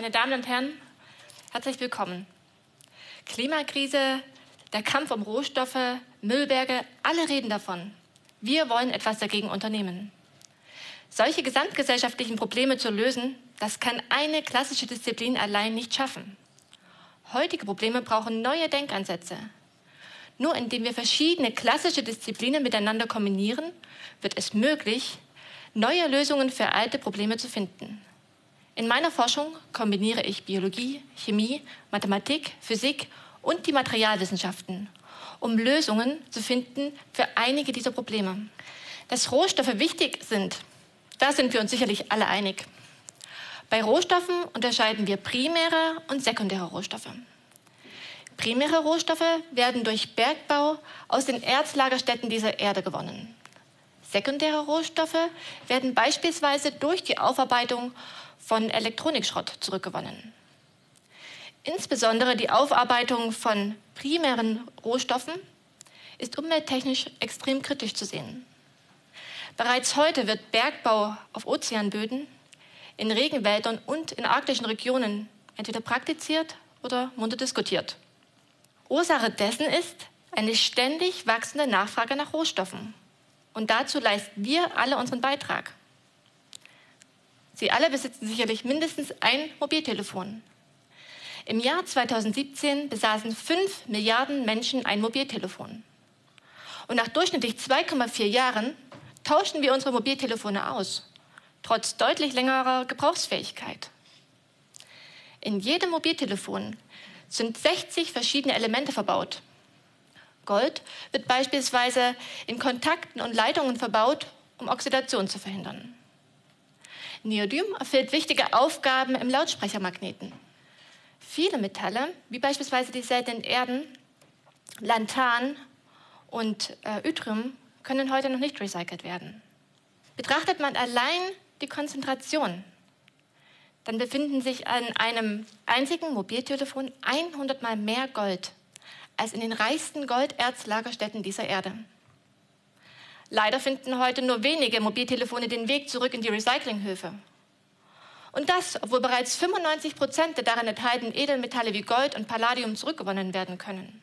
meine Damen und Herren, herzlich willkommen. Klimakrise, der Kampf um Rohstoffe, Müllberge, alle reden davon. Wir wollen etwas dagegen unternehmen. Solche gesamtgesellschaftlichen Probleme zu lösen, das kann eine klassische Disziplin allein nicht schaffen. Heutige Probleme brauchen neue Denkansätze. Nur indem wir verschiedene klassische Disziplinen miteinander kombinieren, wird es möglich, neue Lösungen für alte Probleme zu finden. In meiner Forschung kombiniere ich Biologie, Chemie, Mathematik, Physik und die Materialwissenschaften, um Lösungen zu finden für einige dieser Probleme. Dass Rohstoffe wichtig sind, da sind wir uns sicherlich alle einig. Bei Rohstoffen unterscheiden wir primäre und sekundäre Rohstoffe. Primäre Rohstoffe werden durch Bergbau aus den Erzlagerstätten dieser Erde gewonnen. Sekundäre Rohstoffe werden beispielsweise durch die Aufarbeitung von Elektronikschrott zurückgewonnen. Insbesondere die Aufarbeitung von primären Rohstoffen ist umwelttechnisch extrem kritisch zu sehen. Bereits heute wird Bergbau auf Ozeanböden, in Regenwäldern und in arktischen Regionen entweder praktiziert oder munter diskutiert. Ursache dessen ist eine ständig wachsende Nachfrage nach Rohstoffen. Und dazu leisten wir alle unseren Beitrag. Sie alle besitzen sicherlich mindestens ein Mobiltelefon. Im Jahr 2017 besaßen 5 Milliarden Menschen ein Mobiltelefon. Und nach durchschnittlich 2,4 Jahren tauschen wir unsere Mobiltelefone aus, trotz deutlich längerer Gebrauchsfähigkeit. In jedem Mobiltelefon sind 60 verschiedene Elemente verbaut. Gold wird beispielsweise in Kontakten und Leitungen verbaut, um Oxidation zu verhindern. Neodym erfüllt wichtige Aufgaben im Lautsprechermagneten. Viele Metalle, wie beispielsweise die seltenen Erden, Lanthan und äh, Yttrium, können heute noch nicht recycelt werden. Betrachtet man allein die Konzentration, dann befinden sich an einem einzigen Mobiltelefon 100 mal mehr Gold als in den reichsten Golderzlagerstätten dieser Erde. Leider finden heute nur wenige Mobiltelefone den Weg zurück in die Recyclinghöfe. Und das, obwohl bereits 95 Prozent der darin enthaltenen Edelmetalle wie Gold und Palladium zurückgewonnen werden können.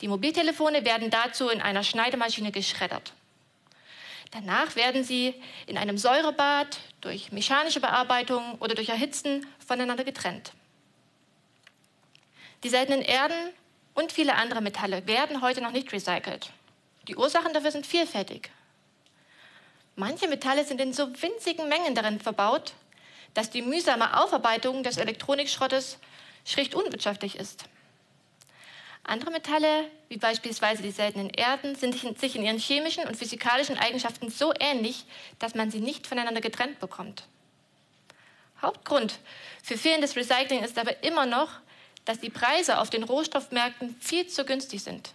Die Mobiltelefone werden dazu in einer Schneidemaschine geschreddert. Danach werden sie in einem Säurebad durch mechanische Bearbeitung oder durch Erhitzen voneinander getrennt. Die seltenen Erden und viele andere Metalle werden heute noch nicht recycelt. Die Ursachen dafür sind vielfältig. Manche Metalle sind in so winzigen Mengen darin verbaut, dass die mühsame Aufarbeitung des Elektronikschrottes schlicht unwirtschaftlich ist. Andere Metalle, wie beispielsweise die seltenen Erden, sind sich in ihren chemischen und physikalischen Eigenschaften so ähnlich, dass man sie nicht voneinander getrennt bekommt. Hauptgrund für fehlendes Recycling ist aber immer noch, dass die Preise auf den Rohstoffmärkten viel zu günstig sind.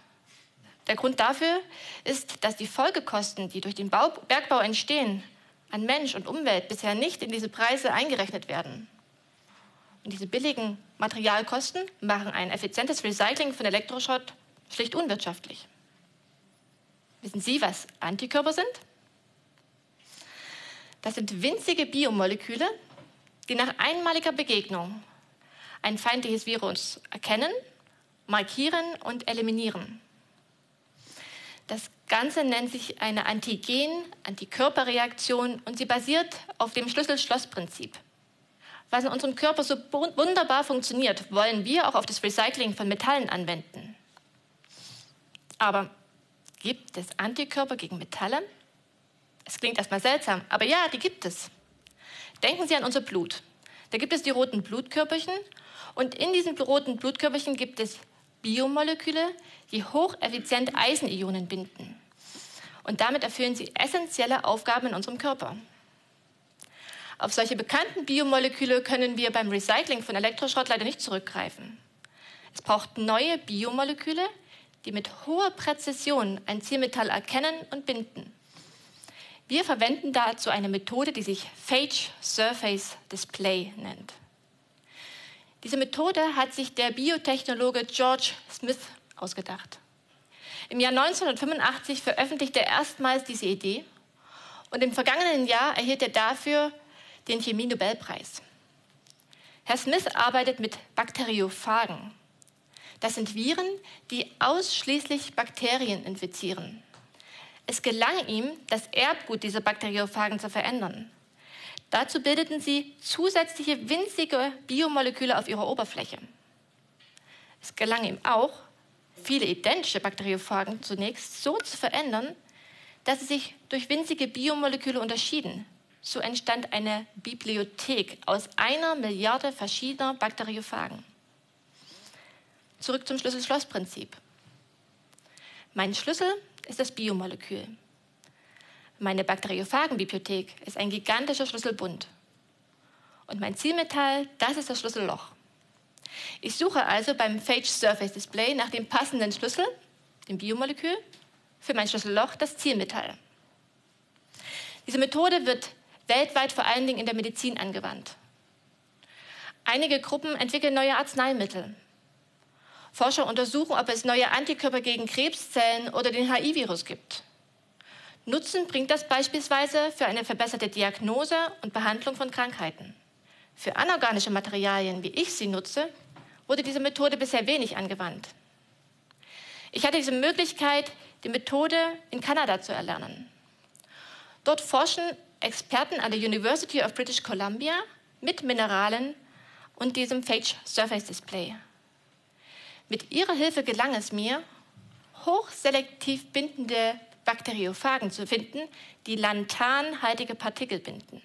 Der Grund dafür ist, dass die Folgekosten, die durch den Bau Bergbau entstehen, an Mensch und Umwelt bisher nicht in diese Preise eingerechnet werden. Und diese billigen Materialkosten machen ein effizientes Recycling von Elektroschrott schlicht unwirtschaftlich. Wissen Sie, was Antikörper sind? Das sind winzige Biomoleküle, die nach einmaliger Begegnung ein feindliches Virus erkennen, markieren und eliminieren. Das Ganze nennt sich eine Antigen-Antikörperreaktion und sie basiert auf dem Schlüssel-Schloss-Prinzip. Was in unserem Körper so wunderbar funktioniert, wollen wir auch auf das Recycling von Metallen anwenden. Aber gibt es Antikörper gegen Metalle? Es klingt erstmal seltsam, aber ja, die gibt es. Denken Sie an unser Blut. Da gibt es die roten Blutkörperchen und in diesen roten Blutkörperchen gibt es Biomoleküle, die hocheffizient Eisenionen binden. Und damit erfüllen sie essentielle Aufgaben in unserem Körper. Auf solche bekannten Biomoleküle können wir beim Recycling von Elektroschrott leider nicht zurückgreifen. Es braucht neue Biomoleküle, die mit hoher Präzision ein Zielmetall erkennen und binden. Wir verwenden dazu eine Methode, die sich Phage Surface Display nennt. Diese Methode hat sich der Biotechnologe George Smith ausgedacht. Im Jahr 1985 veröffentlichte er erstmals diese Idee und im vergangenen Jahr erhielt er dafür den Chemie-Nobelpreis. Herr Smith arbeitet mit Bakteriophagen. Das sind Viren, die ausschließlich Bakterien infizieren. Es gelang ihm, das Erbgut dieser Bakteriophagen zu verändern. Dazu bildeten sie zusätzliche winzige Biomoleküle auf ihrer Oberfläche. Es gelang ihm auch, viele identische Bakteriophagen zunächst so zu verändern, dass sie sich durch winzige Biomoleküle unterschieden. So entstand eine Bibliothek aus einer Milliarde verschiedener Bakteriophagen. Zurück zum Schlüssel-Schloss-Prinzip. Mein Schlüssel ist das Biomolekül. Meine Bakteriophagenbibliothek ist ein gigantischer Schlüsselbund. Und mein Zielmetall, das ist das Schlüsselloch. Ich suche also beim Phage Surface Display nach dem passenden Schlüssel, dem Biomolekül, für mein Schlüsselloch, das Zielmetall. Diese Methode wird weltweit vor allen Dingen in der Medizin angewandt. Einige Gruppen entwickeln neue Arzneimittel. Forscher untersuchen, ob es neue Antikörper gegen Krebszellen oder den HIV-Virus gibt. Nutzen bringt das beispielsweise für eine verbesserte Diagnose und Behandlung von Krankheiten. Für anorganische Materialien, wie ich sie nutze, wurde diese Methode bisher wenig angewandt. Ich hatte diese Möglichkeit, die Methode in Kanada zu erlernen. Dort forschen Experten an der University of British Columbia mit Mineralen und diesem Phage Surface Display. Mit ihrer Hilfe gelang es mir, hochselektiv bindende Bakteriophagen zu finden, die lanthanhaltige Partikel binden.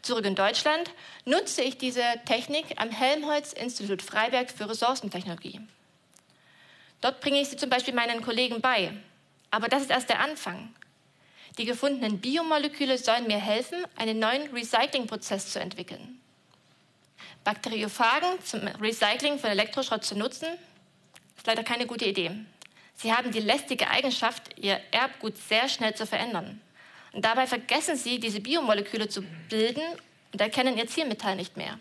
Zurück in Deutschland nutze ich diese Technik am Helmholtz-Institut Freiberg für Ressourcentechnologie. Dort bringe ich sie zum Beispiel meinen Kollegen bei. Aber das ist erst der Anfang. Die gefundenen Biomoleküle sollen mir helfen, einen neuen Recyclingprozess zu entwickeln. Bakteriophagen zum Recycling von Elektroschrott zu nutzen, ist leider keine gute Idee. Sie haben die lästige Eigenschaft, ihr Erbgut sehr schnell zu verändern. Und dabei vergessen sie, diese Biomoleküle zu bilden und erkennen ihr Zielmetall nicht mehr.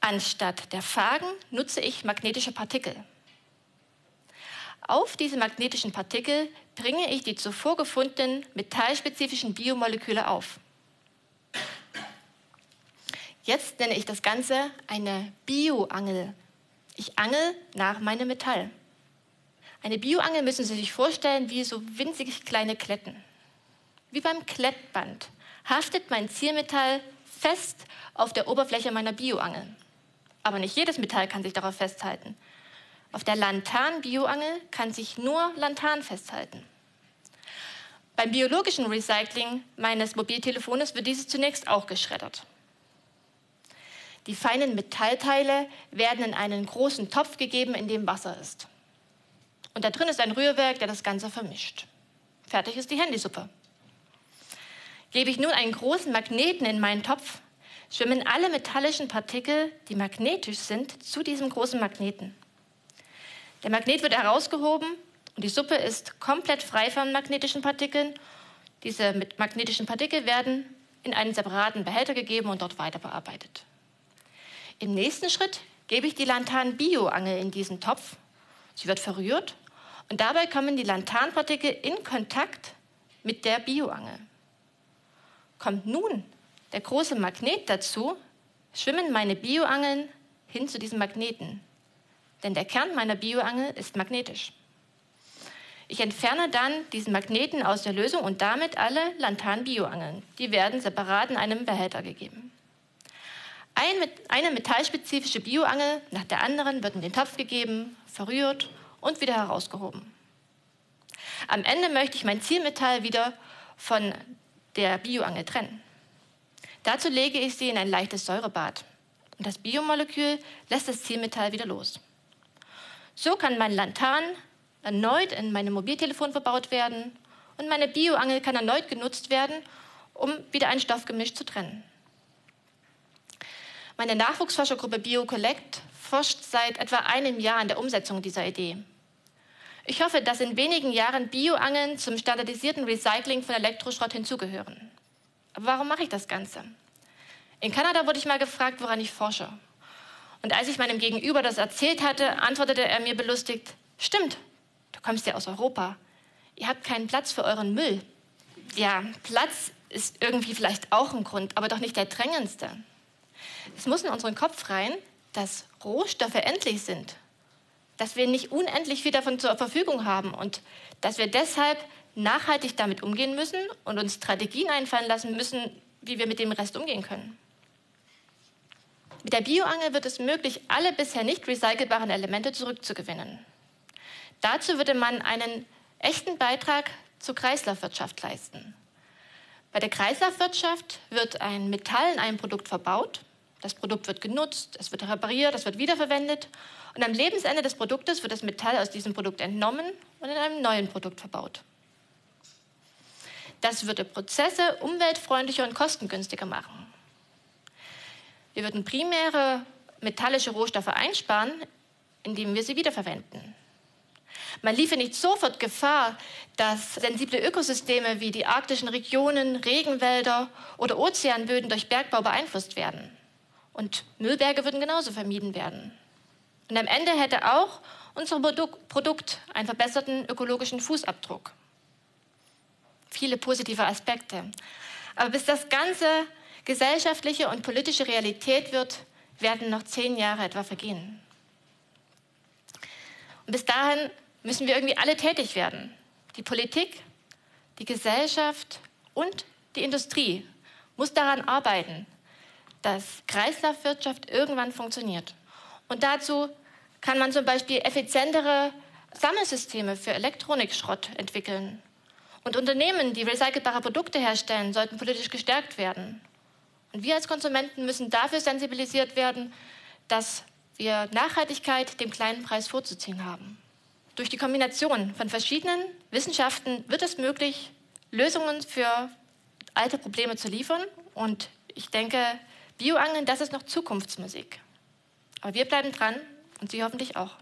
Anstatt der Phagen nutze ich magnetische Partikel. Auf diese magnetischen Partikel bringe ich die zuvor gefundenen metallspezifischen Biomoleküle auf. Jetzt nenne ich das Ganze eine Bioangel. Ich angel nach meinem Metall. Eine Bioangel müssen Sie sich vorstellen wie so winzig kleine Kletten. Wie beim Klettband haftet mein Zielmetall fest auf der Oberfläche meiner Bioangel. Aber nicht jedes Metall kann sich darauf festhalten. Auf der Lanthan-Bioangel kann sich nur Lanthan festhalten. Beim biologischen Recycling meines Mobiltelefones wird dieses zunächst auch geschreddert. Die feinen Metallteile werden in einen großen Topf gegeben, in dem Wasser ist. Und da drin ist ein Rührwerk, der das Ganze vermischt. Fertig ist die Handysuppe. Gebe ich nun einen großen Magneten in meinen Topf, schwimmen alle metallischen Partikel, die magnetisch sind, zu diesem großen Magneten. Der Magnet wird herausgehoben und die Suppe ist komplett frei von magnetischen Partikeln. Diese magnetischen Partikel werden in einen separaten Behälter gegeben und dort weiter bearbeitet. Im nächsten Schritt gebe ich die Lanthan-Bioangel in diesen Topf. Sie wird verrührt und dabei kommen die Lanthanpartikel in Kontakt mit der Bioangel. Kommt nun der große Magnet dazu, schwimmen meine Bioangeln hin zu diesem Magneten. Denn der Kern meiner Bioangel ist magnetisch. Ich entferne dann diesen Magneten aus der Lösung und damit alle Lanthan-Bioangeln. Die werden separat in einem Behälter gegeben. Ein, eine metallspezifische Bioangel nach der anderen wird in den Topf gegeben, verrührt und wieder herausgehoben. Am Ende möchte ich mein Zielmetall wieder von der Bioangel trennen. Dazu lege ich sie in ein leichtes Säurebad und das Biomolekül lässt das Zielmetall wieder los. So kann mein Lanthan erneut in meinem Mobiltelefon verbaut werden und meine Bioangel kann erneut genutzt werden, um wieder ein Stoffgemisch zu trennen. Meine Nachwuchsforschergruppe BioCollect forscht seit etwa einem Jahr an der Umsetzung dieser Idee. Ich hoffe, dass in wenigen Jahren Bioangeln zum standardisierten Recycling von Elektroschrott hinzugehören. Aber warum mache ich das Ganze? In Kanada wurde ich mal gefragt, woran ich forsche. Und als ich meinem Gegenüber das erzählt hatte, antwortete er mir belustigt, stimmt, du kommst ja aus Europa. Ihr habt keinen Platz für euren Müll. Ja, Platz ist irgendwie vielleicht auch ein Grund, aber doch nicht der drängendste. Es muss in unseren Kopf rein, dass Rohstoffe endlich sind, dass wir nicht unendlich viel davon zur Verfügung haben und dass wir deshalb nachhaltig damit umgehen müssen und uns Strategien einfallen lassen müssen, wie wir mit dem Rest umgehen können. Mit der Bioangel wird es möglich, alle bisher nicht recycelbaren Elemente zurückzugewinnen. Dazu würde man einen echten Beitrag zur Kreislaufwirtschaft leisten. Bei der Kreislaufwirtschaft wird ein Metall in einem Produkt verbaut, das Produkt wird genutzt, es wird repariert, es wird wiederverwendet und am Lebensende des Produktes wird das Metall aus diesem Produkt entnommen und in einem neuen Produkt verbaut. Das würde Prozesse umweltfreundlicher und kostengünstiger machen. Wir würden primäre metallische Rohstoffe einsparen, indem wir sie wiederverwenden. Man liefe nicht sofort Gefahr, dass sensible Ökosysteme wie die arktischen Regionen, Regenwälder oder Ozeanböden durch Bergbau beeinflusst werden. Und Müllberge würden genauso vermieden werden. Und am Ende hätte auch unser Produkt einen verbesserten ökologischen Fußabdruck. Viele positive Aspekte. Aber bis das Ganze gesellschaftliche und politische Realität wird, werden noch zehn Jahre etwa vergehen. Und bis dahin müssen wir irgendwie alle tätig werden. Die Politik, die Gesellschaft und die Industrie muss daran arbeiten, dass Kreislaufwirtschaft irgendwann funktioniert. Und dazu kann man zum Beispiel effizientere Sammelsysteme für Elektronikschrott entwickeln. Und Unternehmen, die recycelbare Produkte herstellen, sollten politisch gestärkt werden. Und wir als Konsumenten müssen dafür sensibilisiert werden, dass wir Nachhaltigkeit dem kleinen Preis vorzuziehen haben. Durch die Kombination von verschiedenen Wissenschaften wird es möglich, Lösungen für alte Probleme zu liefern. Und ich denke, Bioangeln, das ist noch Zukunftsmusik. Aber wir bleiben dran und Sie hoffentlich auch.